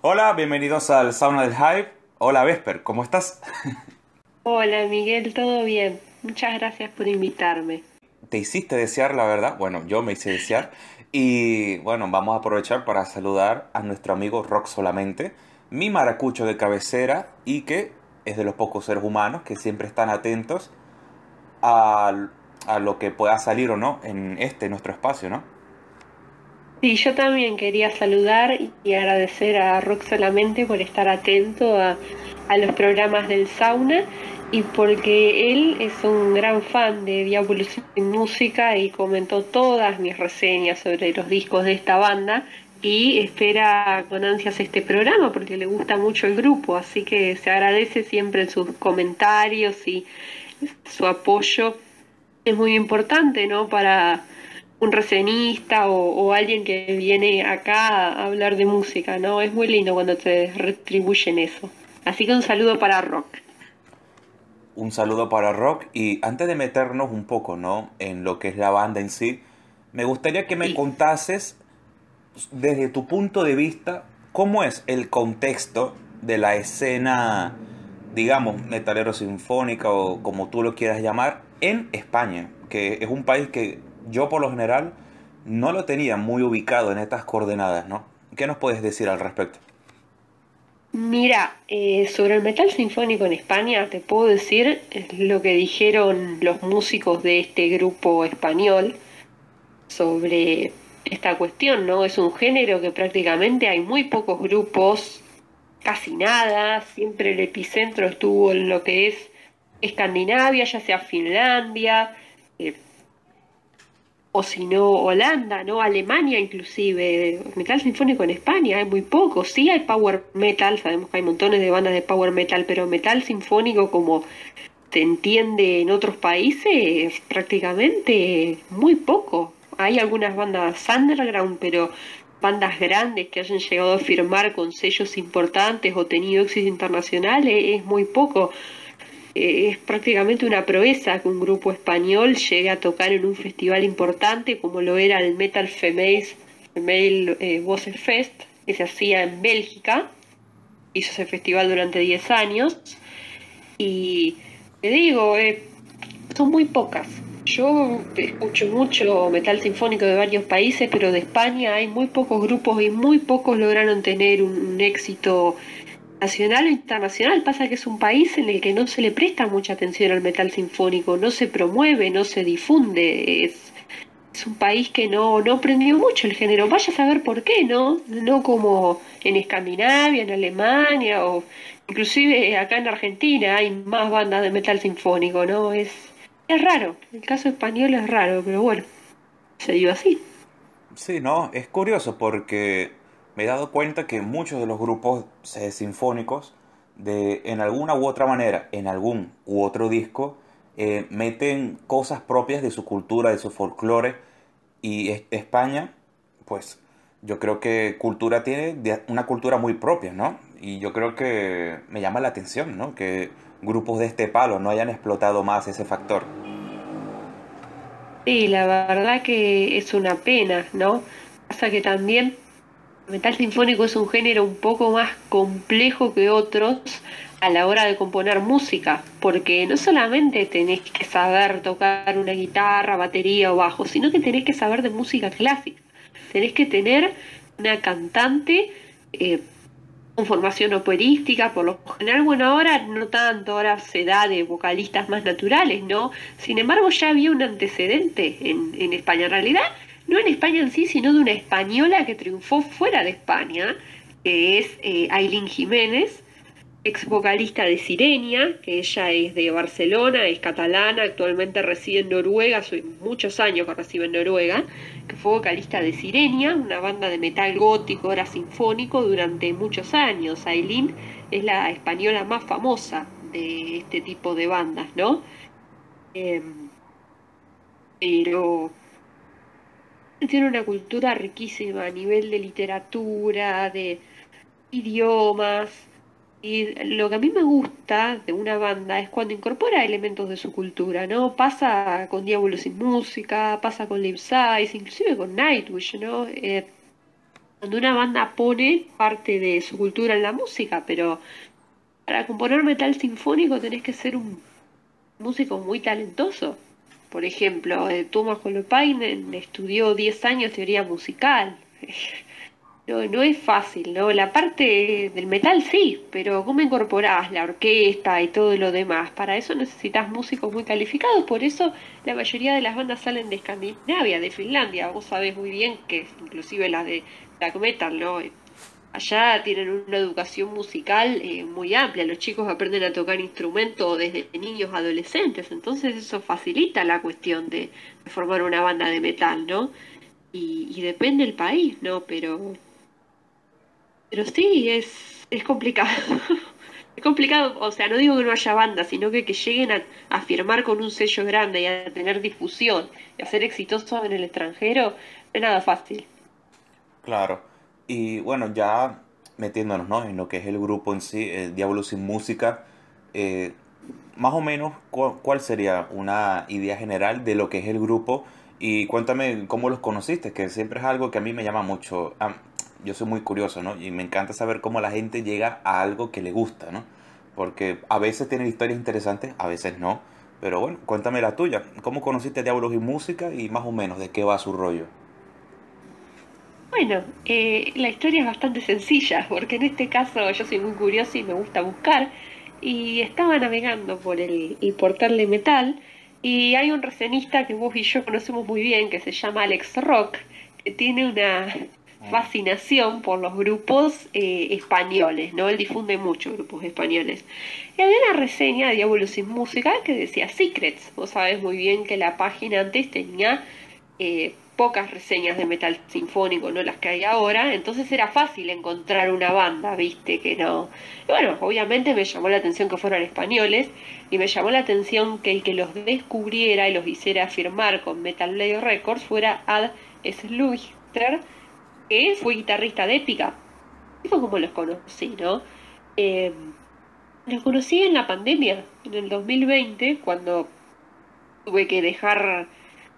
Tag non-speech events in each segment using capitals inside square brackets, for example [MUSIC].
Hola, bienvenidos al Sauna del Hype. Hola Vesper, ¿cómo estás? [LAUGHS] Hola Miguel, ¿todo bien? Muchas gracias por invitarme. Te hiciste desear, la verdad. Bueno, yo me hice desear. Y bueno, vamos a aprovechar para saludar a nuestro amigo Rock Solamente, mi maracucho de cabecera y que es de los pocos seres humanos que siempre están atentos a, a lo que pueda salir o no en este, nuestro espacio, ¿no? Sí, yo también quería saludar y agradecer a Rock Solamente por estar atento a, a los programas del sauna y porque él es un gran fan de Diabolus sin Música y comentó todas mis reseñas sobre los discos de esta banda y espera con ansias este programa porque le gusta mucho el grupo, así que se agradece siempre sus comentarios y su apoyo. Es muy importante, ¿no? Para un recenista o, o, alguien que viene acá a hablar de música, ¿no? Es muy lindo cuando te retribuyen eso. Así que un saludo para Rock un saludo para Rock y antes de meternos un poco ¿no? en lo que es la banda en sí, me gustaría que me contases desde tu punto de vista cómo es el contexto de la escena, digamos, metalero sinfónica o como tú lo quieras llamar, en España, que es un país que yo por lo general no lo tenía muy ubicado en estas coordenadas, ¿no? ¿Qué nos puedes decir al respecto? Mira, eh, sobre el metal sinfónico en España te puedo decir lo que dijeron los músicos de este grupo español sobre esta cuestión, ¿no? Es un género que prácticamente hay muy pocos grupos, casi nada, siempre el epicentro estuvo en lo que es Escandinavia, ya sea Finlandia, o si no Holanda, ¿no? Alemania inclusive, metal sinfónico en España hay muy poco, sí hay power metal, sabemos que hay montones de bandas de power metal, pero metal sinfónico como se entiende en otros países prácticamente muy poco. Hay algunas bandas underground, pero bandas grandes que hayan llegado a firmar con sellos importantes o tenido éxito internacional es muy poco. Eh, es prácticamente una proeza que un grupo español llegue a tocar en un festival importante como lo era el Metal Female, Female eh, Fest, que se hacía en Bélgica. Hizo ese festival durante 10 años. Y te digo, eh, son muy pocas. Yo escucho mucho metal sinfónico de varios países, pero de España hay muy pocos grupos y muy pocos lograron tener un éxito nacional o internacional. Pasa que es un país en el que no se le presta mucha atención al metal sinfónico, no se promueve, no se difunde. Es, es un país que no, no aprendió mucho el género. Vaya a saber por qué, ¿no? No como en Escandinavia, en Alemania o inclusive acá en Argentina hay más bandas de metal sinfónico, ¿no? Es, es raro. El caso español es raro, pero bueno, se dio así. Sí, no, es curioso porque me he dado cuenta que muchos de los grupos sinfónicos, de, en alguna u otra manera, en algún u otro disco, eh, meten cosas propias de su cultura, de su folclore. Y España, pues yo creo que cultura tiene una cultura muy propia, ¿no? Y yo creo que me llama la atención, ¿no? Que grupos de este palo no hayan explotado más ese factor. Sí, la verdad que es una pena, ¿no? Pasa que también metal sinfónico es un género un poco más complejo que otros a la hora de componer música, porque no solamente tenés que saber tocar una guitarra, batería o bajo, sino que tenés que saber de música clásica. Tenés que tener una cantante eh, con formación operística, por lo general, bueno, ahora no tanto, ahora se da de vocalistas más naturales, ¿no? Sin embargo, ya había un antecedente en, en España. En realidad, no en España en sí, sino de una española que triunfó fuera de España, que es eh, Aileen Jiménez, ex vocalista de Sirenia, que ella es de Barcelona, es catalana, actualmente reside en Noruega, hace muchos años que reside en Noruega, que fue vocalista de Sirenia, una banda de metal gótico, ahora sinfónico, durante muchos años. Aileen es la española más famosa de este tipo de bandas, ¿no? Em, pero tiene una cultura riquísima a nivel de literatura, de idiomas. Y lo que a mí me gusta de una banda es cuando incorpora elementos de su cultura, ¿no? Pasa con Diablo sin música, pasa con Live Size, inclusive con Nightwish, ¿no? Eh, cuando una banda pone parte de su cultura en la música, pero para componer metal sinfónico tenés que ser un músico muy talentoso. Por ejemplo, eh, Thomas Holopainen estudió 10 años teoría musical. [LAUGHS] No, no es fácil, ¿no? La parte del metal sí, pero ¿cómo incorporás la orquesta y todo lo demás? Para eso necesitas músicos muy calificados, por eso la mayoría de las bandas salen de Escandinavia, de Finlandia. Vos sabés muy bien que inclusive las de black metal, ¿no? Allá tienen una educación musical eh, muy amplia, los chicos aprenden a tocar instrumentos desde niños adolescentes, entonces eso facilita la cuestión de, formar una banda de metal, ¿no? Y, y depende del país, ¿no? Pero pero sí, es, es complicado. [LAUGHS] es complicado, o sea, no digo que no haya bandas, sino que que lleguen a, firmar con un sello grande y a tener difusión y a ser exitosos en el extranjero, no es nada fácil. Claro. Y bueno, ya metiéndonos ¿no? en lo que es el grupo en sí, el Diablo sin Música, eh, más o menos, ¿cuál, sería una idea general de lo que es el grupo? Y cuéntame cómo los conociste, que siempre es algo que a mí me llama mucho yo soy muy curioso, ¿no? Y me encanta saber cómo la gente llega a algo que le gusta, ¿no? Porque a veces tienen historias interesantes, a veces no. Pero bueno, cuéntame la tuya. ¿Cómo conociste Diablos y Música y más o menos de qué va su rollo? Bueno, eh, la historia es bastante sencilla, porque en este caso yo soy muy curiosa y me gusta buscar. Y estaba navegando por el, el portal de metal y hay un recenista que vos y yo conocemos muy bien que se llama Alex Rock, que tiene una, fascinación por los grupos eh, españoles, ¿no? Él difunde mucho grupos españoles. Y había una reseña de Diablo sin Música que decía Secrets. Vos sabés muy bien que la página antes tenía eh, pocas reseñas de metal sinfónico, no las que hay ahora, entonces era fácil encontrar una banda, viste, que no. bueno, obviamente me llamó la atención que fueran españoles y me llamó la atención que el que los descubriera y los hiciera firmar con Metal Blade Records fuera Ad Sluister que fue guitarrista de Épica. Y fue como los conocí, ¿no? Eh, los conocí en la pandemia, en el 2020, cuando tuve que dejar de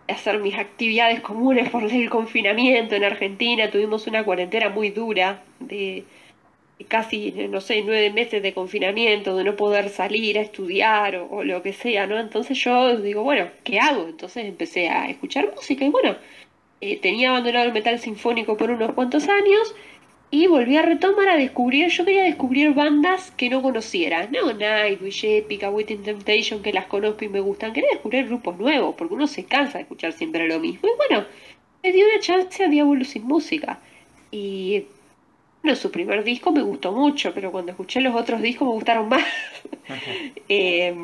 hacer mis actividades comunes por el confinamiento en Argentina. Tuvimos una cuarentena muy dura de casi, no sé, nueve meses de confinamiento, de no poder salir a estudiar o, o, lo que sea, ¿no? Entonces yo digo, bueno, ¿qué hago? Entonces empecé a escuchar música y bueno, eh, tenía abandonado el metal sinfónico por unos cuantos años y volví a retomar a descubrir, yo quería descubrir bandas que no conociera, no Nightwish, Epica, Waiting Temptation, que las conozco y me gustan, quería descubrir grupos nuevos, porque uno se cansa de escuchar siempre lo mismo. Y bueno, le di una chance a Diablo sin música. Y bueno, su primer disco me gustó mucho, pero cuando escuché los otros discos me gustaron más. [LAUGHS] Eh,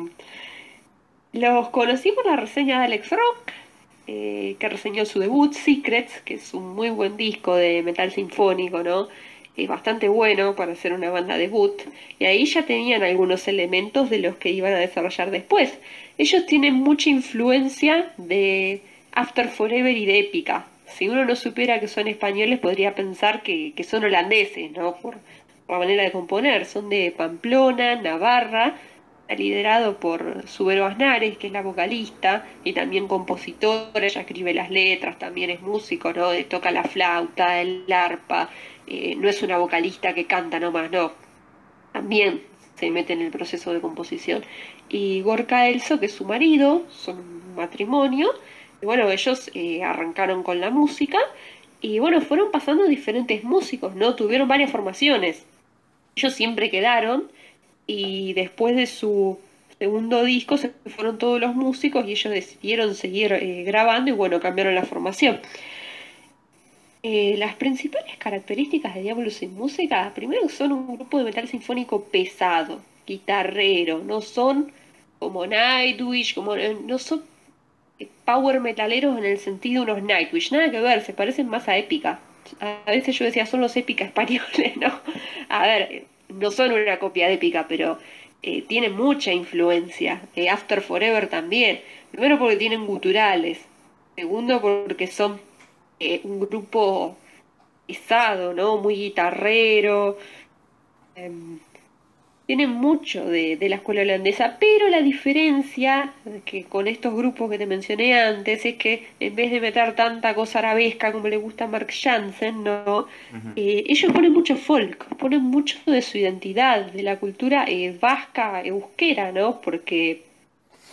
los conocí por la reseña de Alex Rock, eh, que reseñó su debut, Secrets, que es un muy buen disco de metal sinfónico, ¿no? Es bastante bueno para hacer una banda debut. Y ahí ya tenían algunos elementos de los que iban a desarrollar después. Ellos tienen mucha influencia de After Forever y de Épica. Si uno no supiera que son españoles, podría pensar que, que son holandeses, ¿no? Por la manera de componer. Son de Pamplona, Navarra, liderado por Subero Aznares, que es la vocalista y también compositora, ella escribe las letras, también es músico, ¿no? Toca la flauta, el arpa, eh, no es una vocalista que canta nomás, no. También se mete en el proceso de composición. Y Gorka Elso, que es su marido, son un matrimonio, y bueno, ellos eh, arrancaron con la música y bueno, fueron pasando diferentes músicos, ¿no? Tuvieron varias formaciones. Ellos siempre quedaron y después de su segundo disco se fueron todos los músicos y ellos decidieron seguir eh, grabando y bueno, cambiaron la formación. Eh, las principales características de Diablo sin música, primero son un grupo de metal sinfónico pesado, guitarrero, no son como Nightwish, como eh, no son power metaleros en el sentido de unos Nightwish, nada que ver, se parecen más a épica. A veces yo decía, son los épica españoles, [LAUGHS] ¿no? A ver, no son una copia de épica, pero eh, tienen mucha influencia. Eh, After Forever también. Primero porque tienen guturales. Segundo porque son eh, un grupo pesado, ¿no? Muy guitarrero. Tienen mucho de, de, la escuela holandesa, pero la diferencia que con estos grupos que te mencioné antes es que en vez de meter tanta cosa arabesca como le gusta a Mark Jansen, ¿no? Eh, ellos ponen mucho folk, ponen mucho de su identidad, de la cultura eh, vasca, euskera, ¿no? Porque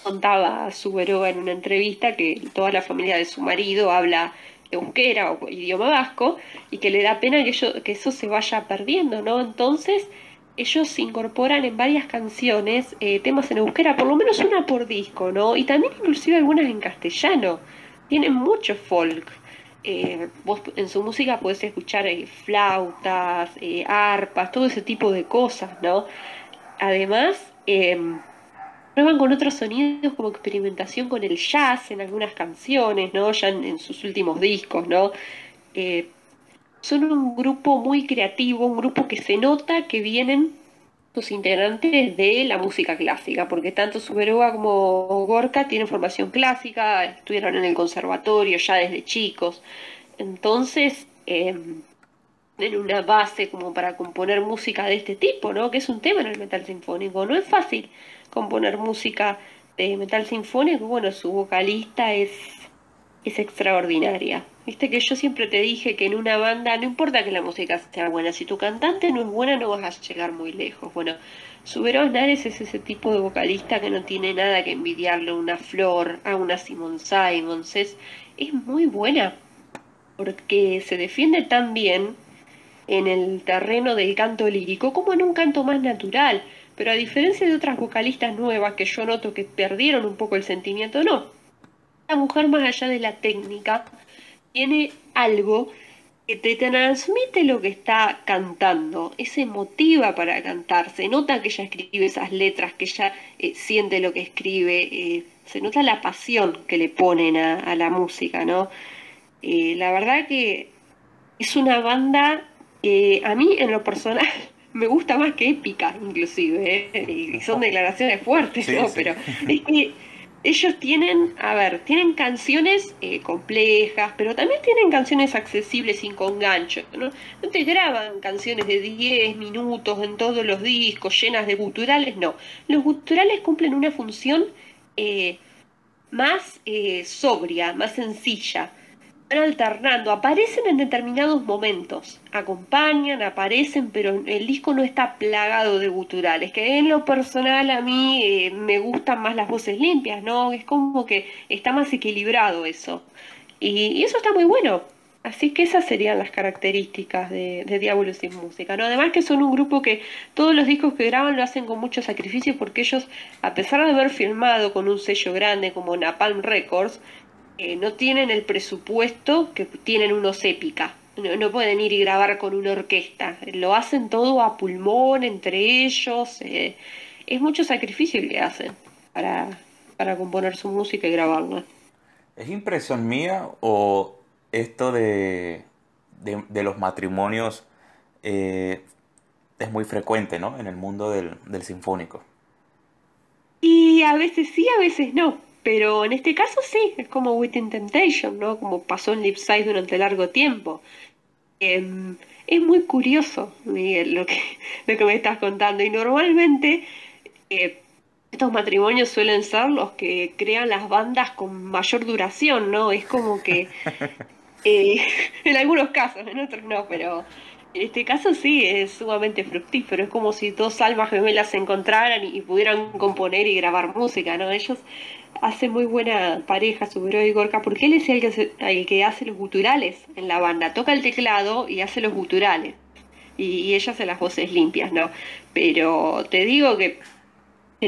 contaba a Suberoga en una entrevista que toda la familia de su marido habla euskera o idioma vasco y que le da pena que, que eso se vaya perdiendo, ¿no? Entonces ellos incorporan en varias canciones eh, temas en euskera, por lo menos una por disco, ¿no? Y también inclusive algunas en castellano. Tienen mucho folk. Eh, vos en su música podés escuchar eh, flautas, arpas, todo ese tipo de cosas, ¿no? Además, prueban con otros sonidos como experimentación con el jazz en algunas canciones, ¿no? Ya en, en sus últimos discos, ¿no? Son un grupo muy creativo, un grupo que se nota que vienen los integrantes de la música clásica, porque tanto Suberoa como Gorka tienen formación clásica, estuvieron en el conservatorio ya desde chicos, entonces eh, tienen una base como para componer música de este tipo, ¿no? Que es un tema en el metal sinfónico, no es fácil componer música de metal sinfónico, bueno, su vocalista es, es extraordinaria. Viste que yo siempre te dije que en una banda no importa que la música sea buena, si tu cantante no es buena no vas a llegar muy lejos. Bueno, Subero Nares es ese tipo de vocalista que no tiene nada que envidiarle a una Flor, a una Simon Simons. Es, es muy buena porque se defiende tan bien en el terreno del canto lírico como en un canto más natural. Pero a diferencia de otras vocalistas nuevas que yo noto que perdieron un poco el sentimiento, no. La mujer más allá de la técnica tiene algo que te transmite lo que está cantando, se motiva para cantar, se nota que ella escribe esas letras, que ella eh, siente lo que escribe, eh, se nota la pasión que le ponen a, la música, ¿no? Eh, la verdad que es una banda que a mí en lo personal [LAUGHS] me gusta más que épica, inclusive, y son [LAUGHS] declaraciones fuertes, ¿no? Pero es que ellos tienen, a ver, tienen canciones eh, complejas, pero también tienen canciones accesibles y con gancho. ¿no? no te graban canciones de 10 minutos en todos los discos, llenas de guturales, no. Los guturales cumplen una función eh, más eh, sobria, más sencilla alternando, aparecen en determinados momentos, acompañan, aparecen, pero el disco no está plagado de guturales, que en lo personal a mí eh, me gustan más las voces limpias, ¿no? Es como que está más equilibrado eso. Y, eso está muy bueno. Así que esas serían las características de, de Diablo sin música, ¿no? Además que son un grupo que todos los discos que graban lo hacen con mucho sacrificio porque ellos, a pesar de haber filmado con un sello grande como Napalm Records, eh, no tienen el presupuesto que tienen unos épica. No, pueden ir y grabar con una orquesta. Lo hacen todo a pulmón entre ellos. Eh, es mucho sacrificio el que hacen para, para componer su música y grabarla. ¿Es impresión mía o esto de, de, los matrimonios eh, es muy frecuente ¿no? en el mundo del, del sinfónico? Y a veces sí, a veces no. Pero en este caso sí, es como Within Temptation, ¿no? Como pasó en Lipside durante largo tiempo. Em, es muy curioso, Miguel, lo que, [LAUGHS] lo que me estás contando. Y normalmente eh, estos matrimonios suelen ser los que crean las bandas con mayor duración, ¿no? Es como que... [LAUGHS] Eh, [LAUGHS] en algunos casos, en otros no, pero en este caso sí, es sumamente fructífero. Es como si dos almas gemelas se encontraran y, pudieran componer y grabar música, ¿no? Ellos hace muy buena pareja, Subero y Gorka, porque él es el que hace los guturales en la banda, toca el teclado y hace los guturales, y, ella hace las voces limpias, ¿no? Pero te digo que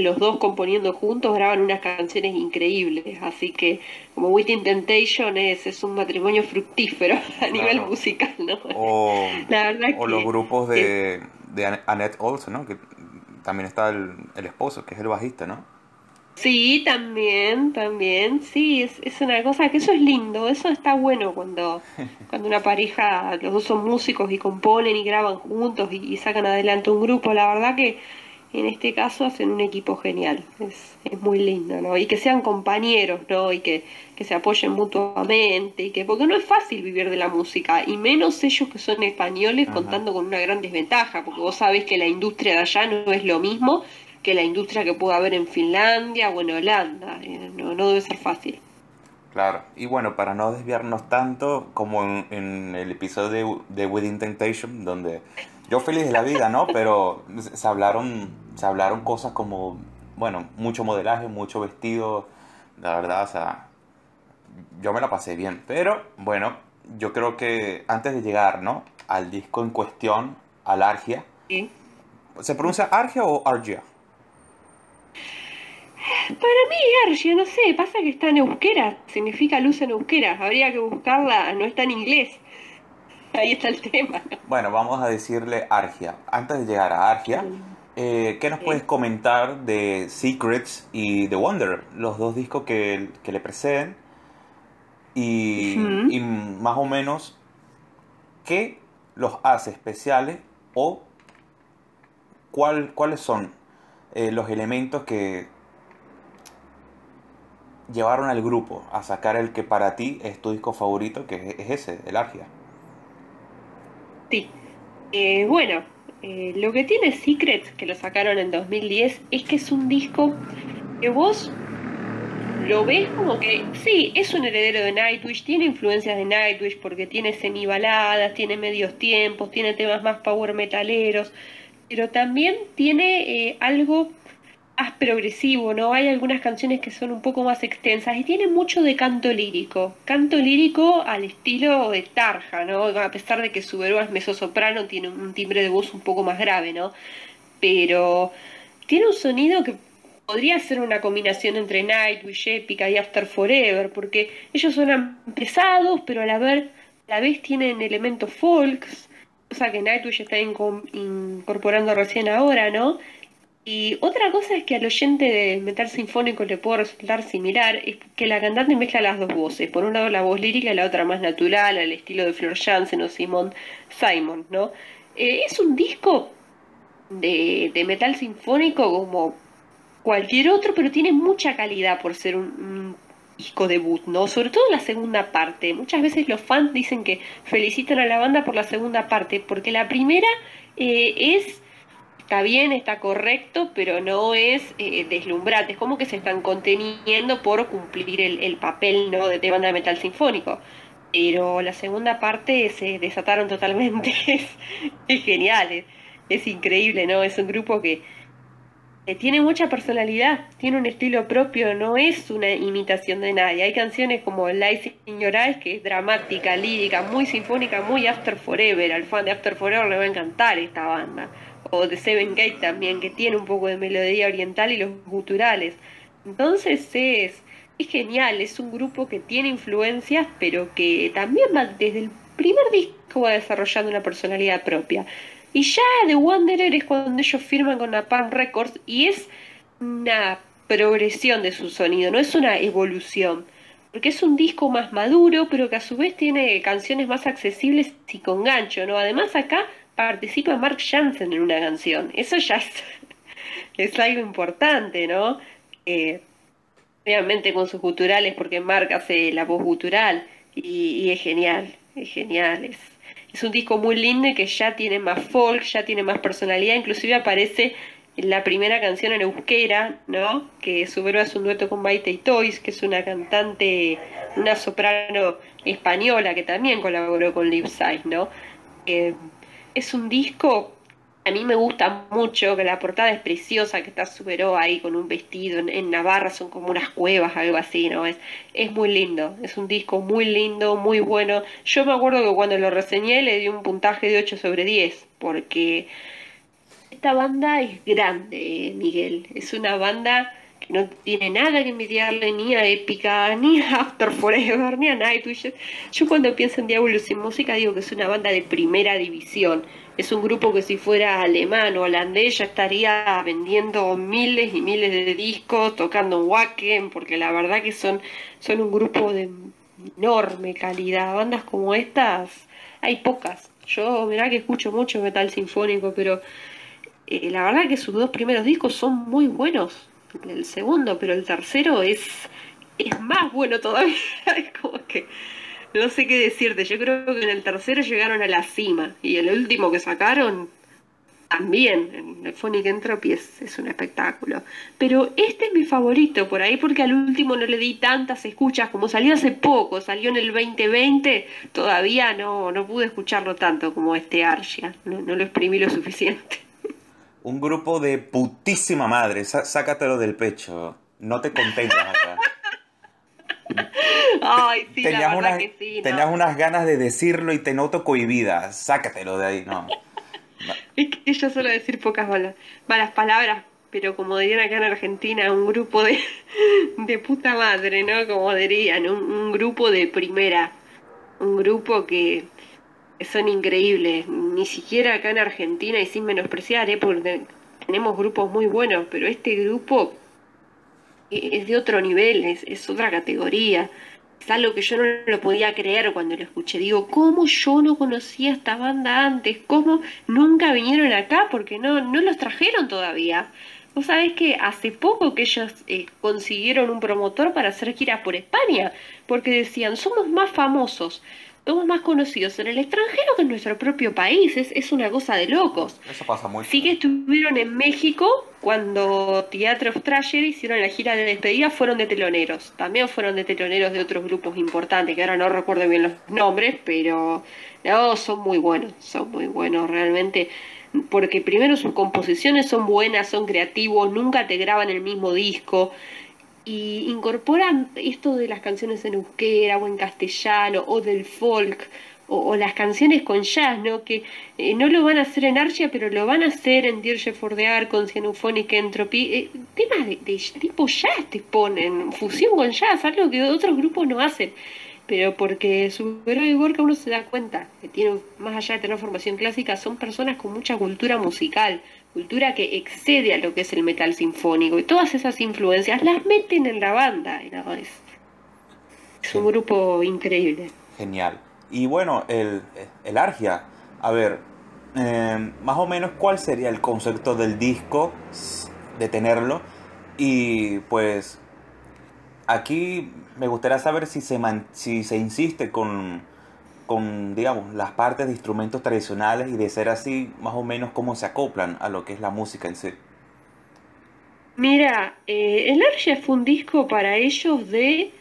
los dos componiendo juntos graban unas canciones increíbles, así que como Within Temptation es, es un matrimonio fructífero [LAUGHS] a nivel musical, ¿no? O, [LAUGHS] los grupos de, de Annette Olsen, ¿no? Que también está el, el esposo, que es el bajista, ¿no? Sí, también, también, sí, es, es una cosa que eso es lindo, eso está bueno cuando, [LAUGHS] cuando una pareja, los dos son músicos y componen y graban juntos y, sacan adelante un grupo, la verdad que en este caso hacen un equipo genial, es, es muy lindo, ¿no? Y que sean compañeros, ¿no? Y que, que, se apoyen mutuamente, y que, porque no es fácil vivir de la música, y menos ellos que son españoles contando con una gran desventaja, porque vos sabés que la industria de allá no es lo mismo que la industria que pueda haber en Finlandia o en Holanda, eh, no, no debe ser fácil. Claro, y bueno, para no desviarnos tanto como en, el episodio de, de Within Temptation, donde yo feliz de la vida, ¿no? Pero se hablaron, se hablaron cosas como, bueno, mucho modelaje, mucho vestido, la verdad, o sea, yo me la pasé bien. Pero bueno, yo creo que antes de llegar, ¿no? Al disco en cuestión, al Argia. ¿Sí? ¿Se pronuncia Argia o Argia? Para mí, Argia, no sé, pasa que está en euskera, significa luz en euskera, habría que buscarla, no está en inglés. Ahí está el tema. Bueno, vamos a decirle Argia. Antes de llegar a Argia, eh, ¿qué nos puedes comentar de Secrets y The Wonder? Los dos discos que, le preceden. Y, más o menos, ¿qué los hace especiales o cuál, cuáles son eh, los elementos que, llevaron al grupo a sacar el que para ti es tu disco favorito, que es ese, el Argia. Sí. Eh, bueno, eh, lo que tiene Secrets, que lo sacaron en 2010, es que es un disco que vos lo ves como que, sí, es un heredero de Nightwish, tiene influencias de Nightwish porque tiene semibaladas, tiene medios tiempos, tiene temas más power metaleros, pero también tiene eh, algo más progresivo, ¿no? Hay algunas canciones que son un poco más extensas y tiene mucho de canto lírico. Canto lírico al estilo de Tarja, ¿no? A pesar de que su es mezzo-soprano, tiene un timbre de voz un poco más grave, ¿no? Pero tiene un sonido que podría ser una combinación entre Nightwish, Epica y After Forever, porque ellos suenan pesados, pero a la vez, a la vez tienen elementos folks, cosa que Nightwish está incorporando recién ahora, ¿no? Y otra cosa es que al oyente de metal sinfónico le puede resultar similar, es que la cantante mezcla las dos voces. Por un lado la voz lírica y la otra más natural, al estilo de Flor Jansen o Simon Simon, ¿no? Eh, es un disco de, de, metal sinfónico como cualquier otro, pero tiene mucha calidad por ser un, disco debut, ¿no? Sobre todo la segunda parte. Muchas veces los fans dicen que felicitan a la banda por la segunda parte, porque la primera eh, es está bien, está correcto, pero no es eh, deslumbrante. Es como que se están conteniendo por cumplir el, papel ¿no? de, banda de metal sinfónico. Pero la segunda parte se desataron totalmente. [LAUGHS] es, genial, es, increíble, ¿no? Es un grupo que tiene mucha personalidad, tiene un estilo propio, no es una imitación de nadie. Hay canciones como Lies Eyes, que es dramática, lírica, muy sinfónica, muy After Forever. Al fan de After Forever le va a encantar esta banda o de Seven Gate también, que tiene un poco de melodía oriental y los guturales. Entonces es, es genial, es un grupo que tiene influencias, pero que también va desde el primer disco va desarrollando una personalidad propia. Y ya The Wanderer es cuando ellos firman con Napalm Records y es una progresión de su sonido, no es una evolución. Porque es un disco más maduro, pero que a su vez tiene canciones más accesibles y con gancho, ¿no? Además acá participa Mark Jansen en una canción. Eso ya es, [LAUGHS] algo importante, ¿no? Eh, obviamente con sus guturales, porque Mark hace la voz gutural y, es genial, es genial. Es, es un disco muy lindo y que ya tiene más folk, ya tiene más personalidad, inclusive aparece la primera canción en euskera, ¿no? Que su es un dueto con Maite y Toys, que es una cantante, una soprano española que también colaboró con Liv ¿no? Eh, es un disco, a mí me gusta mucho, que la portada es preciosa, que está Superó ahí con un vestido en, Navarra, son como unas cuevas, algo así, ¿no? Es, es muy lindo, es un disco muy lindo, muy bueno. Yo me acuerdo que cuando lo reseñé le di un puntaje de 8 sobre 10, porque esta banda es grande, Miguel, es una banda que no tiene nada que envidiarle ni a Épica, ni a After Forever, ni a Nightwish. Yo cuando pienso en Diablo sin música digo que es una banda de primera división. Es un grupo que si fuera alemán o holandés ya estaría vendiendo miles y miles de discos, tocando en Wacken, porque la verdad que son, son un grupo de enorme calidad. Bandas como estas hay pocas. Yo, mirá que escucho mucho metal sinfónico, pero eh, la verdad que sus dos primeros discos son muy buenos. El segundo, pero el tercero es, es más bueno todavía. [LAUGHS] es como que no sé qué decirte. Yo creo que en el tercero llegaron a la cima. Y el último que sacaron también. El Phonic Entropy es, es, un espectáculo. Pero este es mi favorito por ahí porque al último no le di tantas escuchas. Como salió hace poco, salió en el 2020, todavía no, no pude escucharlo tanto como este Arsia. No, lo exprimí lo suficiente. Un grupo de putísima madre. sácatelo del pecho. No te contentas acá. Ay, sí, tenías, unas, que sí, tenías unas ganas de decirlo y te noto cohibida. Sácatelo de ahí, no. [LAUGHS] Es que yo suelo decir pocas malas, malas palabras, pero como dirían acá en Argentina, un grupo de, [LAUGHS] de puta madre, ¿no? Como dirían, un, grupo de primera, un grupo que, son increíbles. Ni siquiera acá en Argentina, y sin menospreciar, ¿eh? porque tenemos grupos muy buenos, pero este grupo es de otro nivel, es, es otra categoría es algo que yo no lo podía creer cuando lo escuché. Digo, ¿cómo yo no conocía esta banda antes? ¿Cómo nunca vinieron acá? Porque no, no los trajeron todavía. Vos sabés que hace poco que ellos eh, consiguieron un promotor para hacer giras por España, porque decían, somos más famosos somos más conocidos en el extranjero que en nuestro propio país. Es, es una cosa de locos. Eso pasa muy Sí que estuvieron en México cuando Teatro of Tragedy hicieron la gira de despedida, fueron de teloneros. También fueron de teloneros de otros grupos importantes, que ahora no recuerdo bien los nombres, pero no, son muy buenos, son muy buenos realmente. Porque primero sus composiciones son buenas, son creativos, nunca te graban el mismo disco y incorporan esto de las canciones en euskera o en castellano o del folk o, las canciones con jazz, ¿no? Que eh, no lo van a hacer en Archia, pero lo van a hacer en Dirge for con Cianeuphonic Entropy. Eh, temas de, tipo jazz te ponen, fusión con jazz, algo que otros grupos no hacen. Pero porque su héroe y Gorka uno se da cuenta que tienen, más allá de tener formación clásica, son personas con mucha cultura musical, cultura que excede a lo que es el metal sinfónico y todas esas influencias las meten en la banda. es, un grupo increíble. Genial. Y bueno, el, el Argia, a ver, eh, más o menos cuál sería el concepto del disco, de tenerlo, y pues aquí me gustaría saber si se, si se insiste con con, digamos, las partes de instrumentos tradicionales y de ser así, más o menos cómo se acoplan a lo que es la música en sí. Mira, eh, el Arja fue un disco para ellos de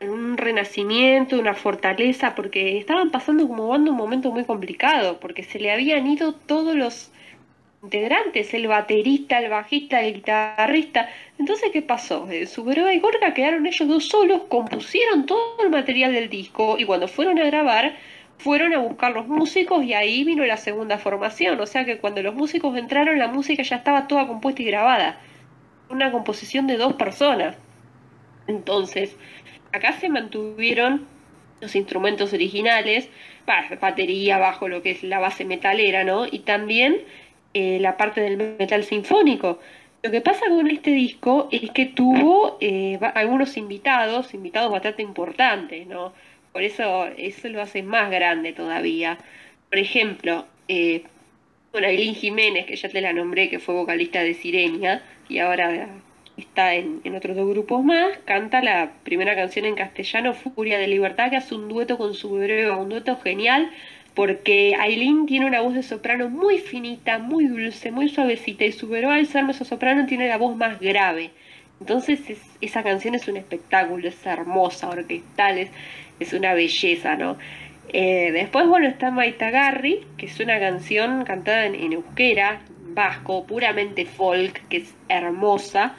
un renacimiento, una fortaleza, porque estaban pasando como banda un momento muy complicado, porque se le habían ido todos los integrantes, el baterista, el bajista, el guitarrista. Entonces, ¿qué pasó? Eh, Subaru y Gorka quedaron ellos dos solos, compusieron todo el material del disco y cuando fueron a grabar, fueron a buscar los músicos y ahí vino la segunda formación. O sea que cuando los músicos entraron, la música ya estaba toda compuesta y grabada. Una composición de dos personas. Entonces, acá se mantuvieron los instrumentos originales, batería, bajo lo que es la base metalera, ¿no? Y también eh, la parte del metal sinfónico. Lo que pasa con este disco es que tuvo eh, algunos invitados, invitados bastante importantes, ¿no? Por eso eso lo hace más grande todavía. Por ejemplo, eh, bueno, Aileen Jiménez, que ya te la nombré, que fue vocalista de Sirenia y ahora está en, en, otros dos grupos más, canta la primera canción en castellano, Furia de Libertad, que hace un dueto con su bebé, un dueto genial, porque Aileen tiene una voz de soprano muy finita, muy dulce, muy suavecita, y su al ser soprano tiene la voz más grave. Entonces esa canción es un espectáculo, es hermosa, orquestal, es, una belleza, ¿no? Eh, después, bueno, está Maitagarri, que es una canción cantada en, euskera, vasco, puramente folk, que es hermosa.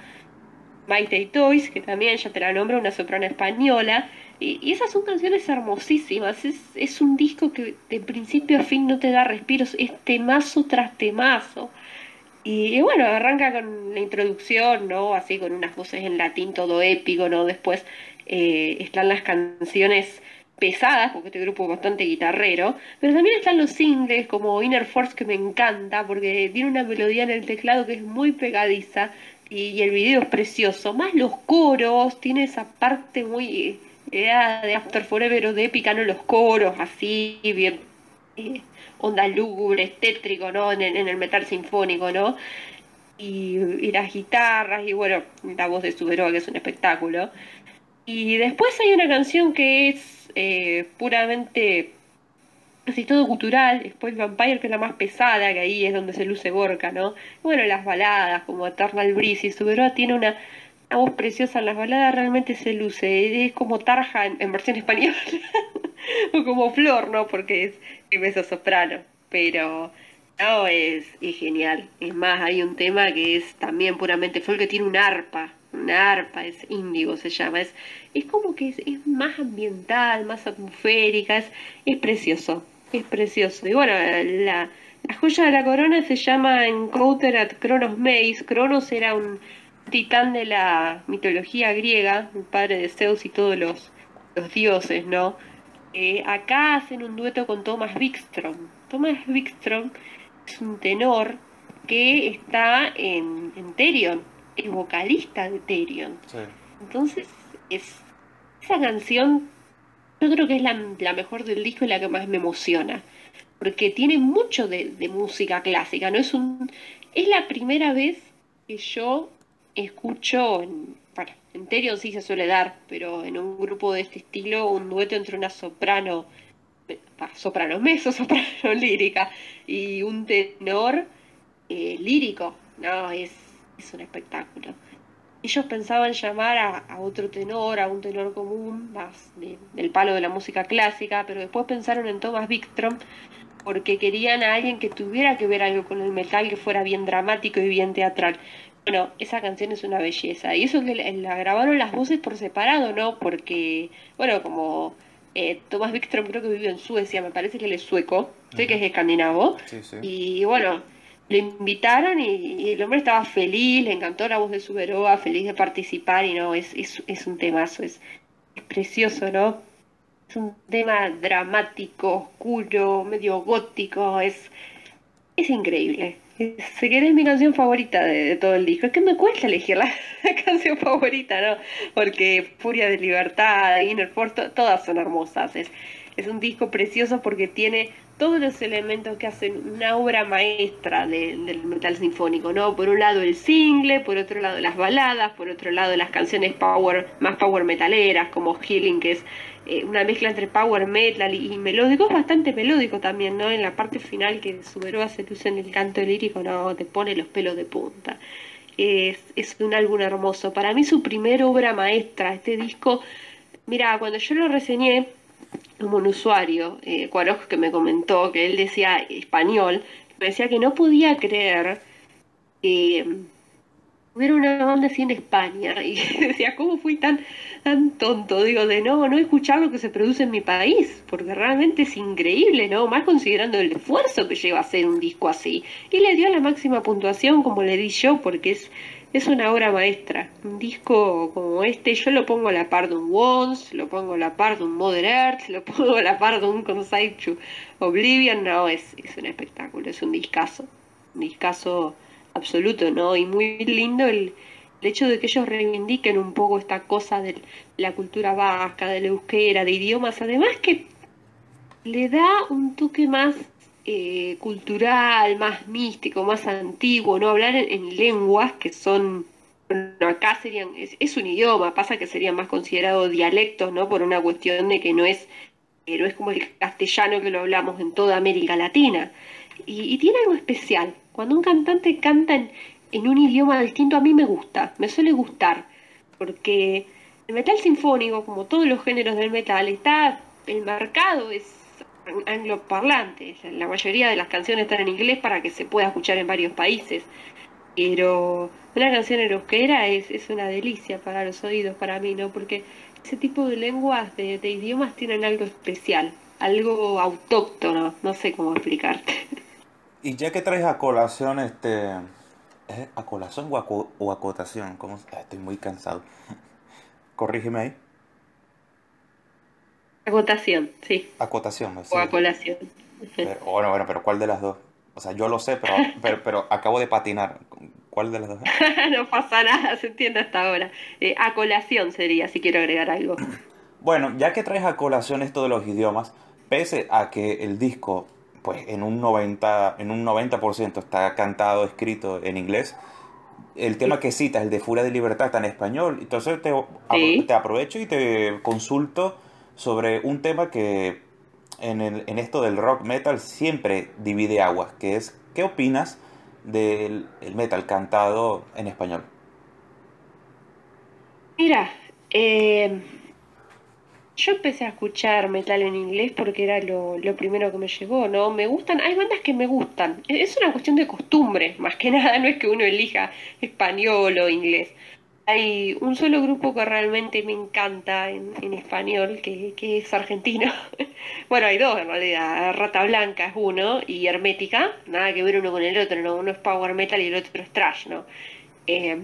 Maite Toys, que también ya te la nombro, una soprano española. Y, esas son canciones hermosísimas. Es, es, un disco que de principio a fin no te da respiros. Es temazo tras temazo. Y, bueno, arranca con la introducción, ¿no? Así con unas voces en latín todo épico, ¿no? Después eh, están las canciones pesadas, porque este grupo es bastante guitarrero, pero también están los singles como Inner Force que me encanta, porque tiene una melodía en el teclado que es muy pegadiza y, el video es precioso, más los coros, tiene esa parte muy idea de After Forever o de épica, ¿no? Los coros así, bien eh, onda lúgubre, tétrico, ¿no? En, el metal sinfónico, ¿no? Y, las guitarras, y bueno, la voz de Suberoa, que es un espectáculo. Y después hay una canción que es eh, puramente casi todo cultural, después Vampire que es la más pesada, que ahí es donde se luce Borca, ¿no? bueno, las baladas como Eternal Breeze y Suberoa tiene una, voz preciosa en las baladas, realmente se luce, es como Tarja en, versión española, [LAUGHS] o como Flor, ¿no? Porque es, es soprano, pero no, es, es genial, es más, hay un tema que es también puramente folk que tiene un arpa, una arpa, es índigo se llama, es, es como que es, más ambiental, más atmosférica, es, es precioso, es precioso. Y bueno, la, joya de la corona se llama Encounter at Cronos Maze. Cronos era un titán de la mitología griega, el padre de Zeus y todos los, los dioses, ¿no? Eh, acá hacen un dueto con Thomas Wikström. Thomas Wikström es un tenor que está en, en Therion, el vocalista de Therion. Entonces, es, esa canción yo creo que es la, mejor del disco y la que más me emociona. Porque tiene mucho de, música clásica, ¿no? Es un. Es la primera vez que yo escucho en, bueno, en sí se suele dar, pero en un grupo de este estilo, un dueto entre una soprano, soprano meso, [LAUGHS] soprano lírica, y un tenor eh, lírico. No, es, es un espectáculo ellos pensaban llamar a, otro tenor, a un tenor común, más del palo de la música clásica, pero después pensaron en Thomas Wikström porque querían a alguien que tuviera que ver algo con el metal, que fuera bien dramático y bien teatral. Bueno, esa canción es una belleza. Y eso que la grabaron las voces por separado, ¿no? Porque, bueno, como eh, Thomas Wikström creo que vive en Suecia, me parece que él es sueco, sé que es escandinavo. Y bueno, le invitaron y, el hombre estaba feliz, le encantó la voz de Suberoa, feliz de participar y no, es, es, es un temazo, es, es, precioso, ¿no? Es un tema dramático, oscuro, medio gótico, es, es increíble. Si querés mi canción favorita de, todo el disco, es que me cuesta elegir la, [LAUGHS] canción favorita, ¿no? Porque Furia de Libertad, Inner Force, todas son hermosas. Es, es un disco precioso porque tiene todos los elementos que hacen una obra maestra del metal sinfónico, ¿no? Por un lado el single, por otro lado las baladas, por otro lado las canciones power, más power metaleras, como Healing, que es eh, una mezcla entre power metal y, melódico, es bastante melódico también, ¿no? En la parte final que se usa en el canto lírico, no, te pone los pelos de punta. Es, es un álbum hermoso. Para mí su primera obra maestra, este disco, mira, cuando yo lo reseñé, como un usuario, eh, que me comentó que él decía español, me decía que no podía creer que hubiera una banda así en España. [LAUGHS] Y decía, ¿cómo fui tan, tan tonto? Digo, de no, no escuchar lo que se produce en mi país, porque realmente es increíble, ¿no? Más considerando el esfuerzo que lleva a hacer un disco así. Y le dio la máxima puntuación como le di yo, porque es es una obra maestra. Un disco como este, yo lo pongo a la par de un Once, lo pongo a la par de un Mother Earth, lo [LAUGHS] pongo a la par de un to Oblivion. No, es, es un espectáculo, es un discazo. Un discazo absoluto, ¿no? Y muy lindo el, hecho de que ellos reivindiquen un poco esta cosa de la cultura vasca, de la euskera, de idiomas, además que le da un toque más eh, cultural, más místico, más antiguo, no hablar en, lenguas que son, bueno, acá serían, es, un idioma, pasa que serían más considerados dialectos, ¿no? Por una cuestión de que no es, eh, no es como el castellano que lo hablamos en toda América Latina. Y, tiene algo especial. Cuando un cantante canta en, en un idioma distinto, a mí me gusta, me suele gustar, porque el metal sinfónico, como todos los géneros del metal, está el mercado es angloparlantes. La mayoría de las canciones están en inglés para que se pueda escuchar en varios países. Pero una canción en euskera es, es una delicia para los oídos, para mí, ¿no? Porque ese tipo de lenguas, de, idiomas, tienen algo especial, algo autóctono, no sé cómo explicarte. Y ya que traes a colación, este... ¿Es a colación o, acotación? ¿Cómo? Estoy muy cansado. [LAUGHS] Corrígeme ahí. Acotación, sí. Acotación, O acolación. bueno, bueno, pero ¿cuál de las dos? O sea, yo lo sé, pero, [LAUGHS] pero, acabo de patinar. ¿Cuál de las dos? [LAUGHS] no pasa nada, se entiende hasta ahora. Eh, acolación sería, si quiero agregar algo. [CLEARS THROAT] Bueno, ya que traes a colación esto de los idiomas, pese a que el disco pues en un 90%, en un 90 está cantado, escrito en inglés. El tema que citas, el de Furia de Libertad, está en español. Entonces te, te aprovecho y te consulto sobre un tema que en, el, en esto del rock metal siempre divide aguas, que es ¿qué opinas del metal cantado en español? Mira, eh, yo empecé a escuchar metal en inglés porque era lo, lo, primero que me llegó, ¿no? Me gustan, hay bandas que me gustan. Es una cuestión de costumbre, más que [LAUGHS] nada, no es que uno elija español o inglés. Hay un solo grupo que realmente me encanta en, español, que, es argentino. [LAUGHS] bueno, hay dos en realidad. Rata Blanca es uno y Hermética, nada que ver uno con el otro, ¿no? Uno es power metal y el otro es trash, ¿no? Eh,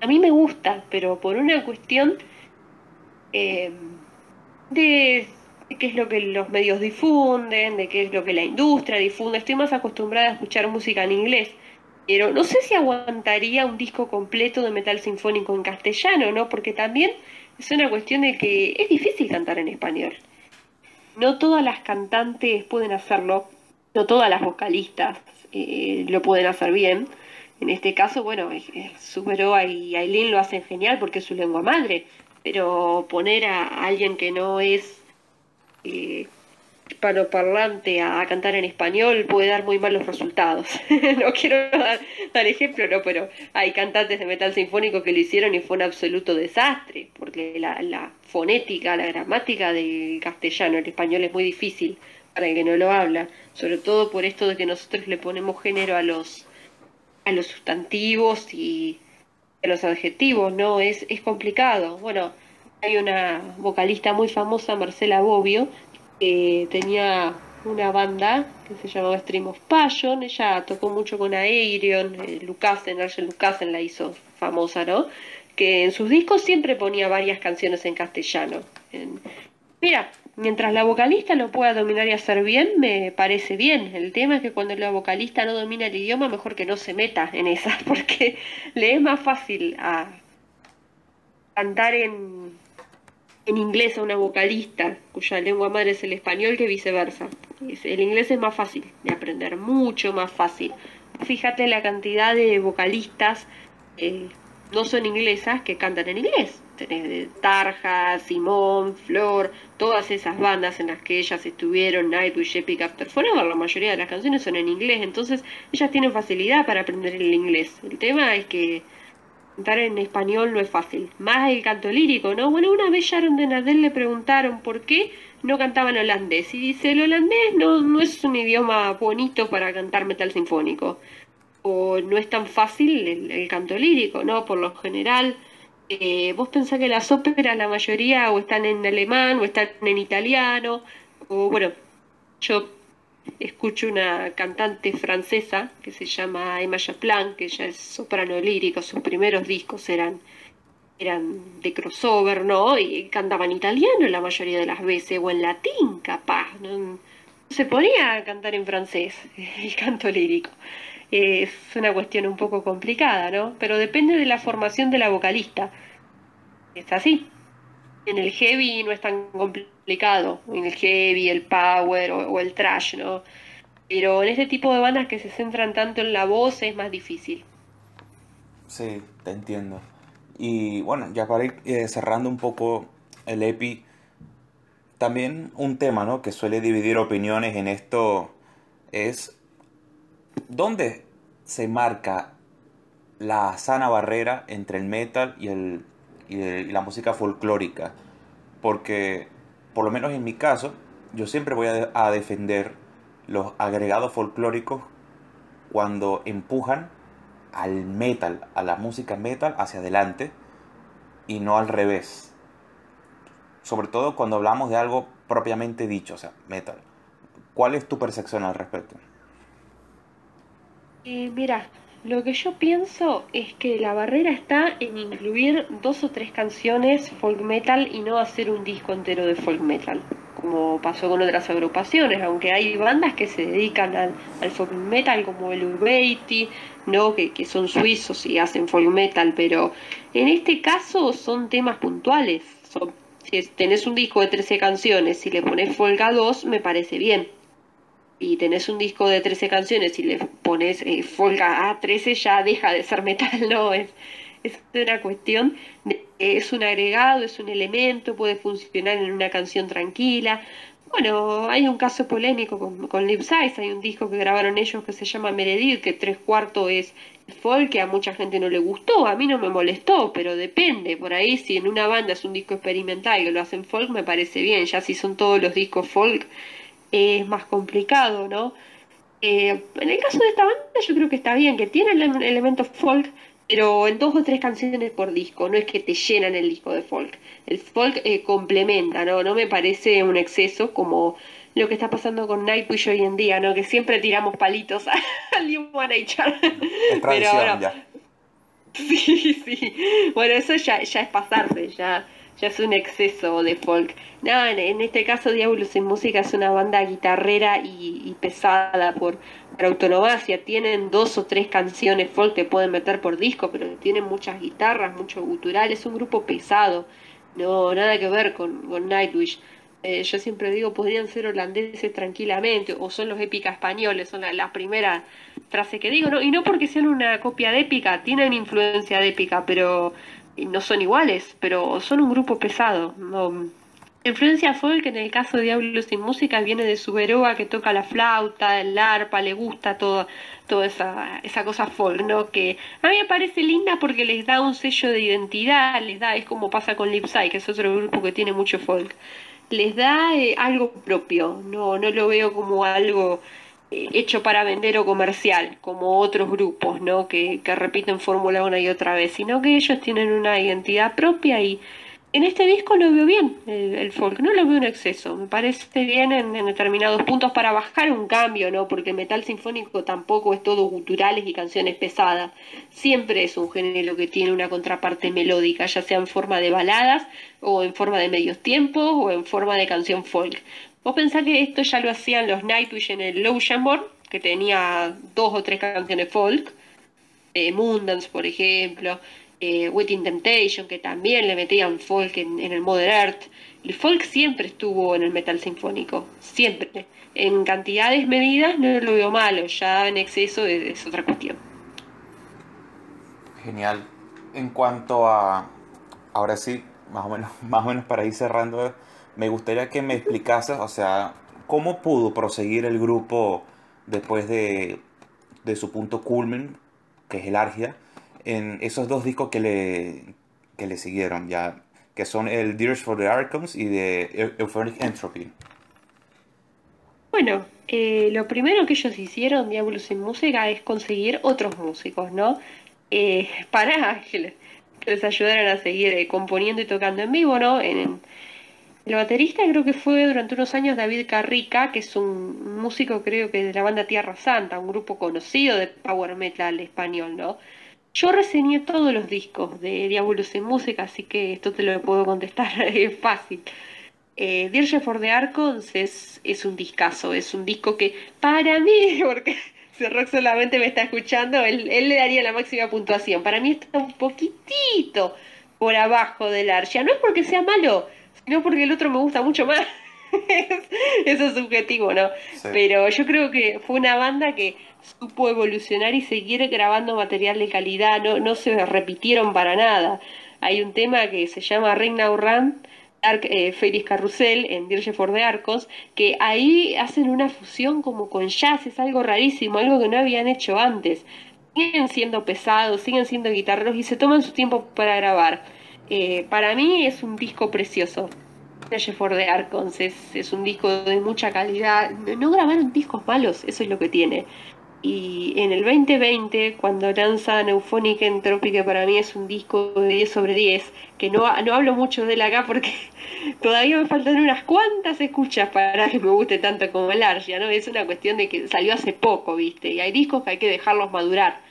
a mí me gusta, pero por una cuestión... Eh, de, qué es lo que los medios difunden, de qué es lo que la industria difunde. Estoy más acostumbrada a escuchar música en inglés. Pero no sé si aguantaría un disco completo de metal sinfónico en castellano, ¿no? Porque también es una cuestión de que es difícil cantar en español. No todas las cantantes pueden hacerlo, no todas las vocalistas eh, lo pueden hacer bien. En este caso, bueno, Superoa y Aileen lo hacen genial porque es su lengua madre pero poner a alguien que no es eh, hispanoparlante a, cantar en español puede dar muy malos resultados. [LAUGHS] no quiero dar, ejemplo, no, pero hay cantantes de metal sinfónico que lo hicieron y fue un absoluto desastre, porque la, la fonética, la gramática del castellano, el español es muy difícil para el que no lo habla, sobre todo por esto de que nosotros le ponemos género a los a los sustantivos y los adjetivos, ¿no? Es, es complicado. Bueno, hay una vocalista muy famosa, Marcela Bobbio, que tenía una banda que se llamaba Stream of Passion, ella tocó mucho con Aerion, eh, Lucasen, Arjen Lucasen la hizo famosa, ¿no? Que en sus discos siempre ponía varias canciones en castellano. Mira, Mientras la vocalista lo pueda dominar y hacer bien, me parece bien. El tema es que cuando la vocalista no domina el idioma, mejor que no se meta en esas, [LAUGHS] porque le es más fácil a cantar en, en inglés a una vocalista cuya lengua madre es el español que viceversa. El inglés es más fácil de aprender, mucho más fácil. Fíjate la cantidad de vocalistas eh, no son inglesas que cantan en inglés. Tenés Tarja, Simón, Flor, todas esas bandas en las que ellas estuvieron, Nightwish, Epic After Forever, la mayoría de las canciones son en inglés, entonces ellas tienen facilidad para aprender el inglés. El tema es que cantar en español no es fácil. Más el canto lírico, ¿no? Bueno, una vez Sharon de Nadel le preguntaron por qué no cantaban holandés. Y dice, el holandés no, no es un idioma bonito para cantar metal sinfónico o no es tan fácil el, canto lírico, ¿no? Por lo general, eh, vos pensás que las óperas, la mayoría, o están en alemán, o están en italiano, o bueno, yo escucho una cantante francesa que se llama Emma Chaplan, que ella es soprano lírico, sus primeros discos eran eran de crossover, ¿no? Y cantaban italiano la mayoría de las veces, o en latín, capaz, ¿no? Se ponía a cantar en francés [LAUGHS] el canto lírico es una cuestión un poco complicada, ¿no? Pero depende de la formación de la vocalista. Es así. En el heavy no es tan complicado, en el heavy, el power o, el trash, ¿no? Pero en este tipo de bandas que se centran tanto en la voz es más difícil. Sí, te entiendo. Y bueno, ya para ir eh, cerrando un poco el EPI, también un tema ¿no? que suele dividir opiniones en esto es ¿Dónde se marca la sana barrera entre el metal y, el, y, la música folclórica? Porque, por lo menos en mi caso, yo siempre voy a, defender los agregados folclóricos cuando empujan al metal, a la música metal hacia adelante y no al revés. Sobre todo cuando hablamos de algo propiamente dicho, o sea, metal. ¿Cuál es tu percepción al respecto? Eh, mira, lo que yo pienso es que la barrera está en incluir dos o tres canciones folk metal y no hacer un disco entero de folk metal, como pasó con otras agrupaciones, aunque hay bandas que se dedican al, folk metal como el Urbeiti, ¿no? Que, que, son suizos y hacen folk metal, pero en este caso son temas puntuales. si tenés un disco de 13 canciones y le pones folk a dos, me parece bien y tenés un disco de 13 canciones y le pones eh, folk a 13 ya deja de ser metal, [LAUGHS] no, es, es una cuestión, de, es un agregado, es un elemento, puede funcionar en una canción tranquila. Bueno, hay un caso polémico con, con Lip Size, hay un disco que grabaron ellos que se llama Meredith, que tres cuartos es folk, que a mucha gente no le gustó, a mí no me molestó, pero depende, por ahí si en una banda es un disco experimental y lo hacen folk, me parece bien, ya si son todos los discos folk, es más complicado, ¿no? Eh, en el caso de esta banda yo creo que está bien, que tiene elementos folk, pero en dos o tres canciones por disco, no es que te llenan el disco de folk. El folk eh, complementa, ¿no? No me parece un exceso como lo que está pasando con Nightwish hoy en día, ¿no? Que siempre tiramos palitos al Human Nature. pero ahora... ya. [LAUGHS] Sí, sí. Bueno, eso ya, ya es pasarse, ya ya es un exceso de folk. No, en, este caso Diabolos en Música es una banda guitarrera y, pesada por, por, autonomía. Tienen dos o tres canciones folk que pueden meter por disco, pero tienen muchas guitarras, mucho gutural. Es un grupo pesado. No, nada que ver con, con Nightwish. Eh, yo siempre digo, podrían ser holandeses tranquilamente, o son los épica españoles, son la, primera frase que digo, ¿no? y no porque sean una copia de épica, tienen influencia de épica, pero no son iguales, pero son un grupo pesado. No. Influencia folk en el caso de Diablos sin Música viene de su Veroa que toca la flauta, el arpa, le gusta toda toda esa, esa cosa folk, ¿no? Que a mí me parece linda porque les da un sello de identidad, les da, es como pasa con Lipsy, que es otro grupo que tiene mucho folk. Les da eh, algo propio, no, no lo veo como algo hecho para vender o comercial, como otros grupos, ¿no? Que, que repiten fórmula una y otra vez, sino que ellos tienen una identidad propia y en este disco lo veo bien, el, folk, no lo veo en exceso, me parece bien en, determinados puntos para bajar un cambio, ¿no? Porque metal sinfónico tampoco es todo guturales y canciones pesadas, siempre es un género que tiene una contraparte melódica, ya sea en forma de baladas o en forma de medios tiempos o en forma de canción folk. Vos pensás que esto ya lo hacían los Nightwish en el Jamboree, que tenía dos o tres canciones folk, eh, Mundance, por ejemplo, eh, Temptation, que también le metían folk en, el Modern Earth. El folk siempre estuvo en el metal sinfónico, siempre. En cantidades medidas no lo veo malo, ya en exceso es, otra cuestión. Genial. En cuanto a, ahora sí, más o menos, [LAUGHS] más o menos para ir cerrando me gustaría que me explicases, o sea, cómo pudo proseguir el grupo después de, de su punto culmen, que es el Argia, en esos dos discos que le, que le siguieron ya, que son el Dears for the Archons y de Euphonic Entropy. Bueno, eh, lo primero que ellos hicieron, Diablos sin Música, es conseguir otros músicos, ¿no? Eh, [LAUGHS] para que les, ayudaran a seguir eh, componiendo y tocando en vivo, ¿no? En, el baterista creo que fue durante unos años David Carrica, que es un músico creo que de la banda Tierra Santa, un grupo conocido de power metal español, ¿no? Yo reseñé todos los discos de Diabolus en Música, así que esto te lo puedo contestar [LAUGHS] es fácil. Eh, Dirge for the Arcons es, es un discazo, es un disco que para mí, [LAUGHS] porque si Rock solamente me está escuchando, él, le daría la máxima puntuación. Para mí está un poquitito por abajo del Archa. No es porque sea malo, no porque el otro me gusta mucho más. [LAUGHS] Eso es subjetivo, ¿no? Pero yo creo que fue una banda que supo evolucionar y seguir grabando material de calidad, no, no se repitieron para nada. Hay un tema que se llama Ring Now Run, Dark eh, Félix Carrusel en Dirge for the Arcos, que ahí hacen una fusión como con jazz, es algo rarísimo, algo que no habían hecho antes. Siguen siendo pesados, siguen siendo guitarreros y se toman su tiempo para grabar. Eh, para mí es un disco precioso. the Arcons es, es, un disco de mucha calidad. No, grabaron discos malos, eso es lo que tiene. Y en el 2020, cuando lanzan Euphonic Entropy, que para mí es un disco de 10 sobre 10, que no, no hablo mucho de él acá porque [LAUGHS] todavía me faltan unas cuantas escuchas para que me guste tanto como el Argia, ¿no? Es una cuestión de que salió hace poco, ¿viste? Y hay discos que hay que dejarlos madurar.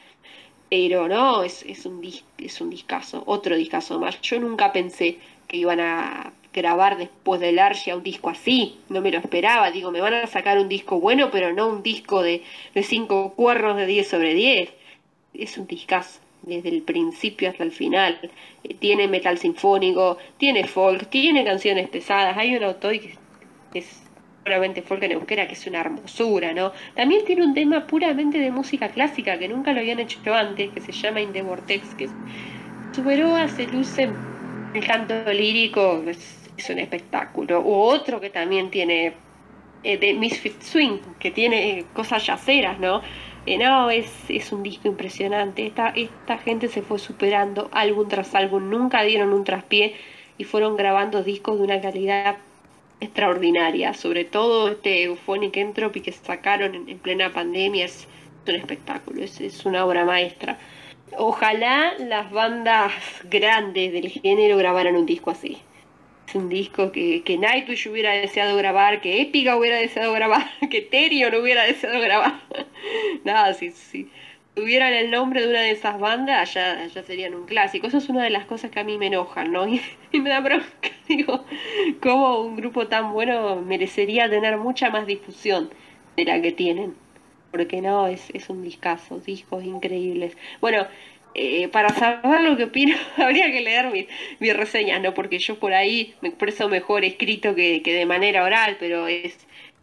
Pero no, es, es, un, es un discazo, otro discazo más. Yo nunca pensé que iban a grabar después del Archia un disco así, no me lo esperaba, digo, me van a sacar un disco bueno, pero no un disco de, de cinco cuernos de 10 sobre 10. Es un discazo, desde el principio hasta el final. Eh, tiene metal sinfónico, tiene folk, tiene canciones pesadas, hay un autor que es solamente folk en euskera, que es una hermosura, ¿no? También tiene un tema puramente de música clásica, que nunca lo habían hecho antes, que se llama In the Vortex, que Suberoa se luce el canto lírico, es, un espectáculo. U otro que también tiene eh, de Misfit Swing, que tiene cosas yaceras, ¿no? Eh, no, es, es un disco impresionante. Esta, esta gente se fue superando álbum tras álbum, nunca dieron un traspié y fueron grabando discos de una calidad extraordinaria. Sobre todo este Euphonic Entropy que sacaron en, plena pandemia es, un espectáculo, es, una obra maestra. Ojalá las bandas grandes del género grabaran un disco así. Es un disco que, que Nightwish hubiera deseado grabar, que Epica hubiera deseado grabar, [LAUGHS] que Terio no hubiera deseado grabar. [LAUGHS] Nada, si, si tuvieran el nombre de una de esas bandas, ya, ya serían un clásico. Eso es una de las cosas que a mí me enojan, ¿no? [LAUGHS] Y, me da bronca. [LAUGHS] Digo, cómo un grupo tan bueno merecería tener mucha más difusión de la que tienen. Porque no, es, es un discazo, discos increíbles. Bueno, eh, para saber lo que opino, [LAUGHS] habría que leer mis, mis, reseñas, ¿no? Porque yo por ahí me expreso mejor escrito que, que de manera oral, pero es,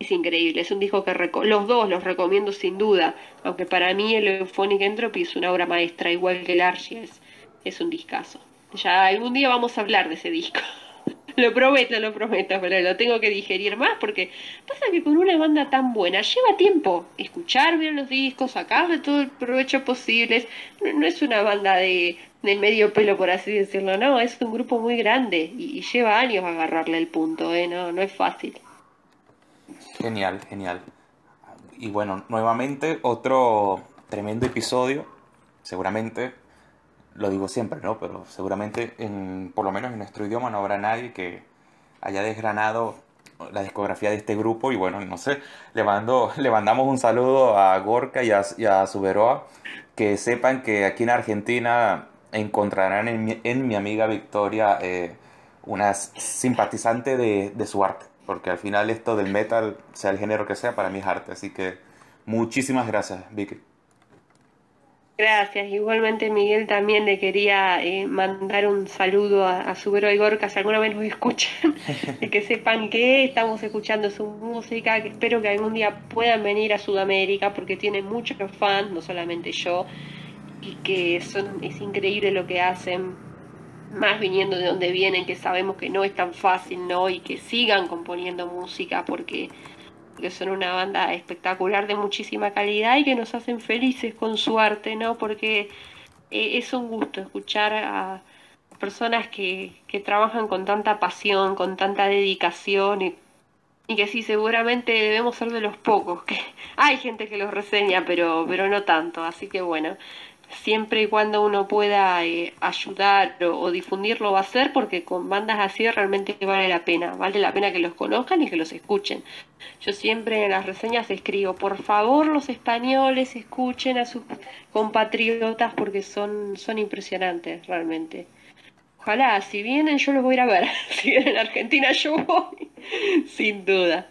es increíble. Es un disco que los dos los recomiendo sin duda, aunque para mí el Euphonic Entropy es una obra maestra, igual que el Archie, es, un discazo. Ya algún día vamos a hablar de ese disco. [LAUGHS] lo prometo, lo prometo, pero lo tengo que digerir más porque pasa que con una banda tan buena lleva tiempo escuchar bien los discos, sacarle todo el provecho posible. No, es una banda de, de, medio pelo, por así decirlo, no, es un grupo muy grande y, lleva años agarrarle el punto, ¿eh? no, no es fácil. Genial, genial. Y bueno, nuevamente otro tremendo episodio, seguramente lo digo siempre, ¿no? Pero seguramente, en, por lo menos en nuestro idioma, no habrá nadie que haya desgranado la discografía de este grupo. Y bueno, no sé, le, mando, [LAUGHS] le mandamos un saludo a Gorka y a, y a Suberoa. Que sepan que aquí en Argentina encontrarán en mi, amiga Victoria eh, una simpatizante de su arte. Porque al final esto del metal, sea el género que sea, para mí es arte. Así que muchísimas gracias, Vicky. Gracias. Igualmente, Miguel, también le quería eh, mandar un saludo a, a Subero y Gorka, si alguna vez nos escuchan, [LAUGHS] y que sepan que estamos escuchando su música, que espero que algún día puedan venir a Sudamérica, porque tienen muchos fans, no solamente yo, y que son, es increíble lo que hacen, más viniendo de donde vienen, que sabemos que no es tan fácil, ¿no? Y que sigan componiendo música, porque que son una banda espectacular de muchísima calidad y que nos hacen felices con su arte, ¿no? Porque eh, es un gusto escuchar a personas que, que trabajan con tanta pasión, con tanta dedicación y, y, que sí, seguramente debemos ser de los pocos, que [LAUGHS] hay gente que los reseña, pero, pero no tanto, así que bueno, siempre y cuando uno pueda eh, ayudar o, difundirlo va a hacer porque con bandas así realmente vale la pena, vale la pena que los conozcan y que los escuchen. Yo siempre en las reseñas escribo, por favor los españoles escuchen a sus compatriotas porque son, son impresionantes realmente. Ojalá, si vienen yo los voy a ir a ver, [LAUGHS] si vienen a Argentina yo voy, [LAUGHS] sin duda.